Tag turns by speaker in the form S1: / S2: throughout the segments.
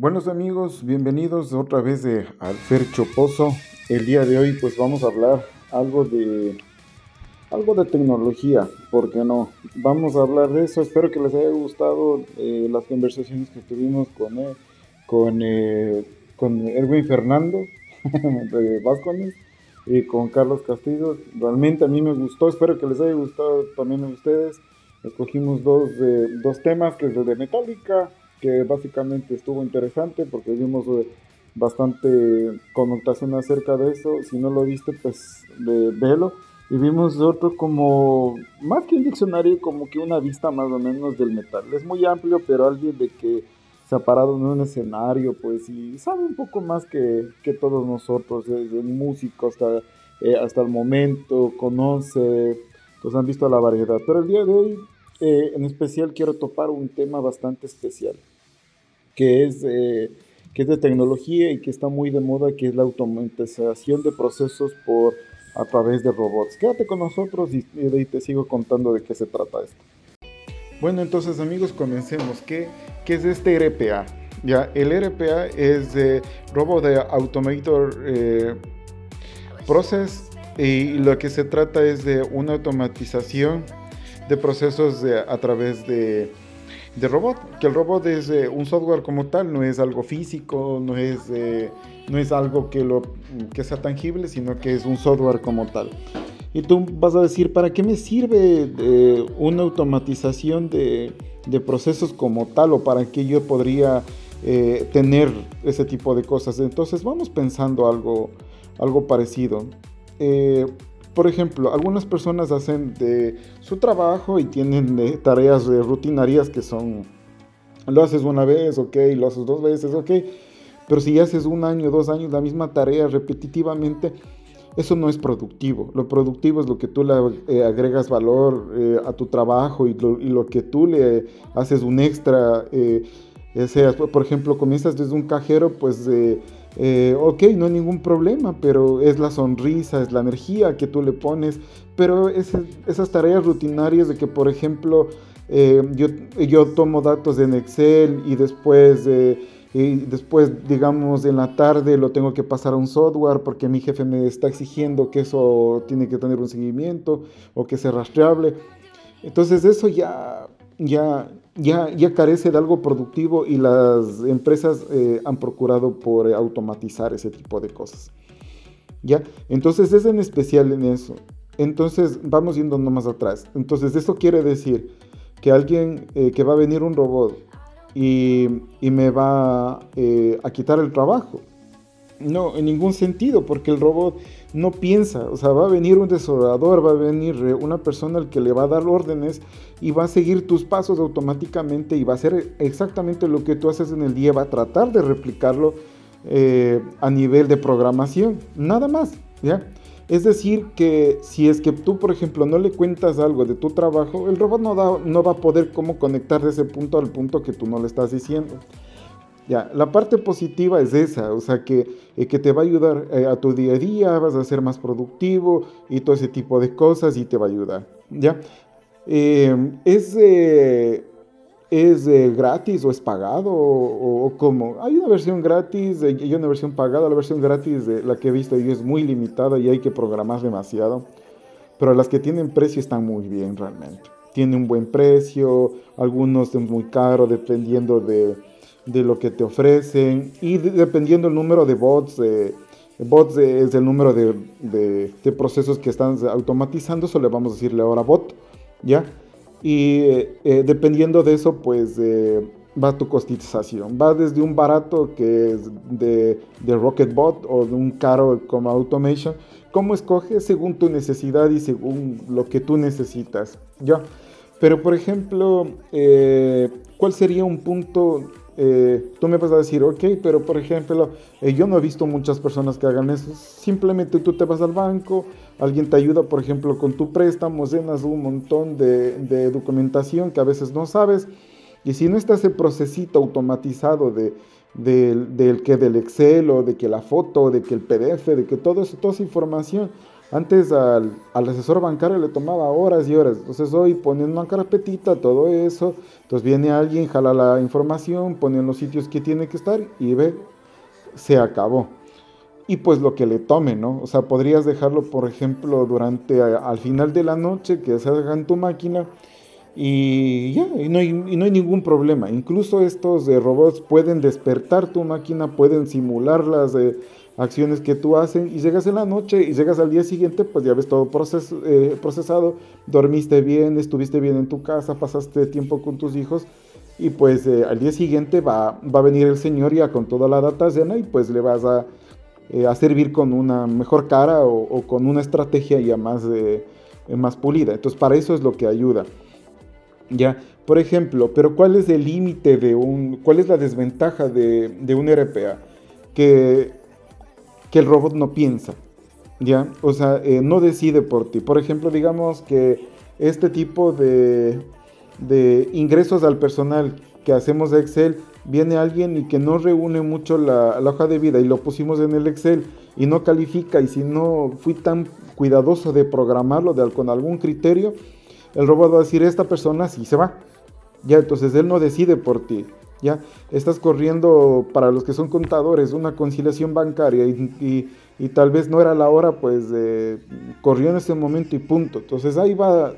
S1: Buenos amigos, bienvenidos otra vez de Alfer Choposo. El día de hoy pues vamos a hablar algo de algo de tecnología, ¿por qué no? Vamos a hablar de eso. Espero que les haya gustado eh, las conversaciones que tuvimos con eh, con, eh, con Erwin Fernando de Vascones y con Carlos Castillo. Realmente a mí me gustó, espero que les haya gustado también a ustedes. Escogimos dos, dos temas, que es el de Metallica que básicamente estuvo interesante porque vimos eh, bastante connotación acerca de eso. Si no lo viste, pues de, velo. Y vimos otro como, más que un diccionario, como que una vista más o menos del metal. Es muy amplio, pero alguien de que se ha parado en un escenario, pues, y sabe un poco más que, que todos nosotros, desde músico hasta, eh, hasta el momento, conoce, pues han visto la variedad. Pero el día de hoy eh, en especial quiero topar un tema bastante especial, que es, eh, que es de tecnología y que está muy de moda, que es la automatización de procesos por, a través de robots. Quédate con nosotros y, te sigo contando de qué se trata esto. Bueno, entonces amigos, comencemos. ¿Qué, qué es este RPA? Ya, el RPA es de Robot de Automator eh, Process y lo que se trata es de una automatización de procesos a través de, de, robot, que el robot es eh, un software como tal, no es algo físico, no es, eh, no es algo que, lo, que sea tangible, sino que es un software como tal. Y tú vas a decir, ¿para qué me sirve eh, una automatización de, de, procesos como tal o para qué yo podría tener ese tipo de cosas? Entonces vamos pensando algo, algo parecido por ejemplo, algunas personas hacen de su trabajo y tienen tareas rutinarias que son, lo haces una vez, ok, lo haces dos veces, ok, pero si haces un año, dos años la misma tarea repetitivamente, eso no es productivo. Lo productivo es lo que tú le eh, agregas valor eh, a tu trabajo y lo, que tú le haces un extra. Eh, sea, por ejemplo, comienzas desde un cajero, pues eh, ok, no hay ningún problema, pero es la sonrisa, es la energía que tú le pones, pero esas tareas rutinarias de que, por ejemplo, eh, yo, yo, tomo datos en Excel y después, y después, digamos, en la tarde lo tengo que pasar a un software porque mi jefe me está exigiendo que eso tiene que tener un seguimiento o que sea rastreable. Entonces eso ya, ya, ya, ya carece de algo productivo y las empresas eh, han procurado por automatizar ese tipo de cosas. ¿Ya? Entonces es en especial en eso. Entonces vamos yendo más atrás. Entonces esto quiere decir que alguien, eh, que va a venir un robot y, y me va eh, a quitar el trabajo. No, en ningún sentido, porque el robot no piensa, o sea, va a venir un desarrollador, va a venir una persona al que le va a dar órdenes y va a seguir tus pasos automáticamente y va a hacer exactamente lo que tú haces en el día, va a tratar de replicarlo eh, a nivel de programación, nada más, ¿ya? Es decir, que si es que tú, por ejemplo, no le cuentas algo de tu trabajo, el robot no, no va a poder cómo conectar de ese punto al punto que tú no le estás diciendo. Ya, la parte positiva es esa, o sea, que, eh, que te va a ayudar eh, a tu día a día, vas a ser más productivo y todo ese tipo de cosas y te va a ayudar, ¿ya? Eh, ¿Es, es gratis o es pagado o, o, cómo? Hay una versión gratis y una versión pagada, la versión gratis, la que he visto yo es muy limitada y hay que programar demasiado, pero las que tienen precio están muy bien realmente. Tiene un buen precio, algunos es muy caro dependiendo de de lo que te ofrecen y dependiendo el número de bots, bots es el número de, de, procesos que están automatizando, eso le vamos a decirle ahora bot, ¿ya? Y eh, dependiendo de eso, pues eh, va tu cotización. Va desde un barato que es de, de Rocketbot o de un caro como Automation. ¿Cómo escoges? Según tu necesidad y según lo que tú necesitas, ¿ya? Pero, por ejemplo, eh, ¿cuál sería un punto eh, tú me vas a decir, ok, pero por ejemplo, eh, yo no he visto muchas personas que hagan eso. Simplemente tú te vas al banco, alguien te ayuda, por ejemplo, con tu préstamo, llenas un montón de, documentación que a veces no sabes. Y si no está ese procesito automatizado de, del que del Excel o de que la foto, de que el PDF, de que todo eso, toda esa información, Antes al, asesor bancario le tomaba horas y horas. Entonces hoy ponen una carpetita, todo eso. Entonces viene alguien, jala la información, pone en los sitios que tiene que estar y ve, se acabó. Y pues lo que le tome, ¿no? O sea, podrías dejarlo, por ejemplo, durante al final de la noche, que se haga en tu máquina y ya, y no, hay, no hay ningún problema. Incluso estos de robots pueden despertar tu máquina, pueden simular las acciones que tú haces y llegas en la noche y llegas al día siguiente, pues ya ves todo eh, procesado, dormiste bien, estuviste bien en tu casa, pasaste tiempo con tus hijos y pues eh, al día siguiente va, va a venir el señor ya con toda la data llena y pues le vas a, eh, a servir con una mejor cara o, con una estrategia ya más, más pulida. Entonces para eso es lo que ayuda. Ya, por ejemplo, pero ¿cuál es el límite de un, cuál es la desventaja de, de un RPA? Que que el robot no piensa, ¿ya? O sea, eh, no decide por ti. Por ejemplo, digamos que este tipo de, de ingresos al personal que hacemos de Excel, viene alguien y que no reúne mucho la, la, hoja de vida y lo pusimos en el Excel y no califica y si no fui tan cuidadoso de programarlo de, con algún criterio, el robot va a decir, esta persona sí se va. Ya, entonces él no decide por ti. ¿Ya? Estás corriendo, para los que son contadores, una conciliación bancaria y, tal vez no era la hora, pues corrió en ese momento y punto. Entonces ahí va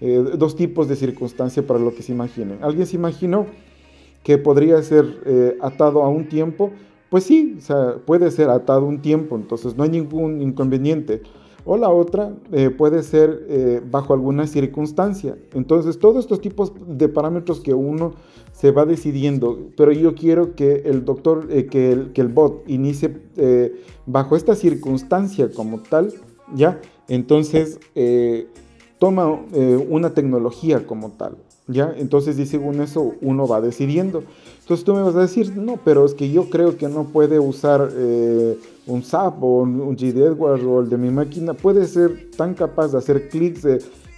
S1: eh, dos tipos de circunstancia para lo que se imaginen. Alguien se imaginó que podría ser eh, atado a un tiempo, pues sí, puede ser atado un tiempo, entonces no hay ningún inconveniente. O la otra eh, puede ser eh, bajo alguna circunstancia. Entonces, todos estos tipos de parámetros que uno se va decidiendo, pero yo quiero que el doctor, eh, que, el, que, el, bot inicie bajo esta circunstancia como tal, ¿ya? Entonces, toma una tecnología como tal, ¿ya? Entonces, y según eso, uno va decidiendo. Entonces, tú me vas a decir, no, pero es que yo creo que no puede usar un SAP o un GD Edwards o el de mi máquina puede ser tan capaz de hacer clics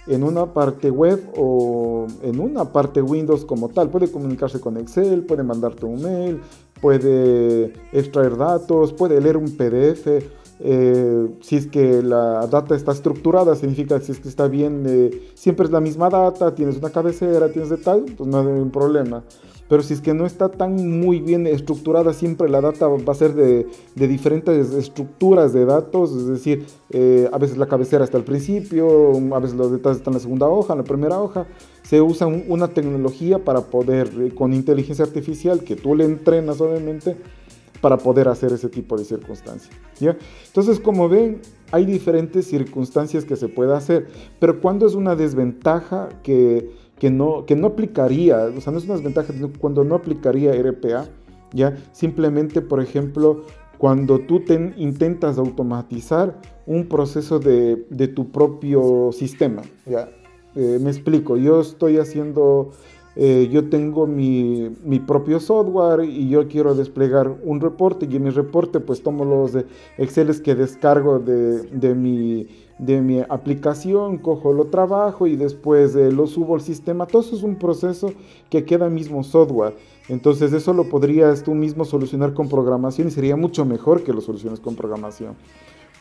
S1: en una parte web o en una parte Windows como tal. Puede comunicarse con Excel, puede mandarte un mail, puede extraer datos, puede leer un PDF. Eh, si es que la data está estructurada, significa si es que está bien, eh, siempre es la misma data, tienes una cabecera, tienes de tal, pues no hay ningún problema. Pero si es que no está tan muy bien estructurada, siempre la data va a ser de, diferentes estructuras de datos, es decir, eh, a veces la cabecera está al principio, a veces los detalles están en la segunda hoja, en la primera hoja. Se usa una tecnología para poder, eh, con inteligencia artificial, que tú le entrenas obviamente, para poder hacer ese tipo de circunstancias. ¿ya? Entonces, como ven, hay diferentes circunstancias que se puede hacer, pero cuando es una desventaja que que no, que no aplicaría, o sea, no es una desventaja cuando no aplicaría RPA, ¿ya? Simplemente, por ejemplo, cuando tú te intentas automatizar un proceso de, tu propio sistema, ¿ya? Eh, me explico, yo estoy haciendo, eh, yo tengo mi, propio software y yo quiero desplegar un reporte y en mi reporte pues tomo los Excel que descargo de, de mi de mi aplicación, cojo lo trabajo y después eh, lo subo al sistema. Todo eso es un proceso que queda mismo software. Entonces eso lo podrías tú mismo solucionar con programación y sería mucho mejor que lo soluciones con programación.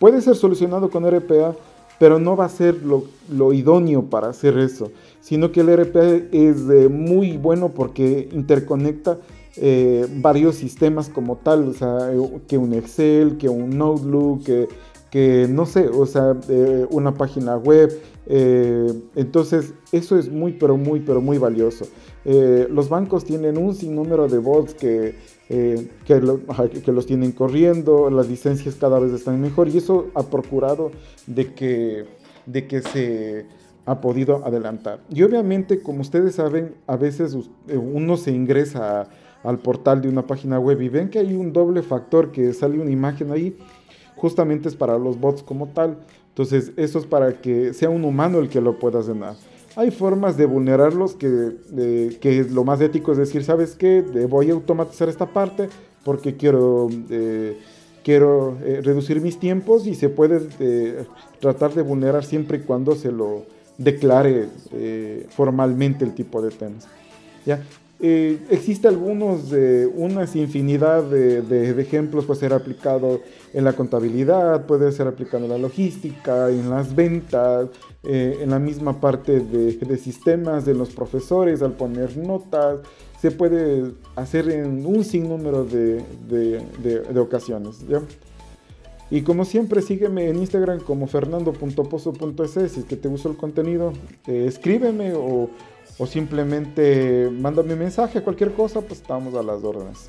S1: Puede ser solucionado con RPA, pero no va a ser lo, idóneo para hacer eso, sino que el RPA es muy bueno porque interconecta eh, varios sistemas como tal, o sea, que un Excel, que un Outlook, que que no sé, o sea, eh, una página web. Eh, entonces, eso es muy, pero muy, pero muy valioso. Eh, los bancos tienen un sinnúmero de bots que, que, que, los tienen corriendo, las licencias cada vez están mejor y eso ha procurado de que, de que se ha podido adelantar. Y obviamente, como ustedes saben, a veces uno se ingresa al portal de una página web y ven que hay un doble factor que sale una imagen ahí justamente es para los bots como tal. Entonces, eso es para que sea un humano el que lo pueda llenar. Hay formas de vulnerarlos que, que lo más ético es decir, ¿sabes qué? voy a automatizar esta parte porque quiero, eh, quiero eh, reducir mis tiempos y se puede eh, tratar de vulnerar siempre y cuando se lo declare formalmente el tipo de temas. ¿Ya? Eh, existe algunos, de unas infinidad de, ejemplos, puede ser aplicado en la contabilidad, puede ser aplicado en la logística, en las ventas, eh, en la misma parte de, sistemas de los profesores al poner notas, se puede hacer en un sinnúmero de, de ocasiones. Y como siempre, sígueme en Instagram como fernando.pozo.es. Si es que te gustó el contenido, eh, escríbeme o, o simplemente mándame un mensaje, cualquier cosa, pues estamos a las órdenes.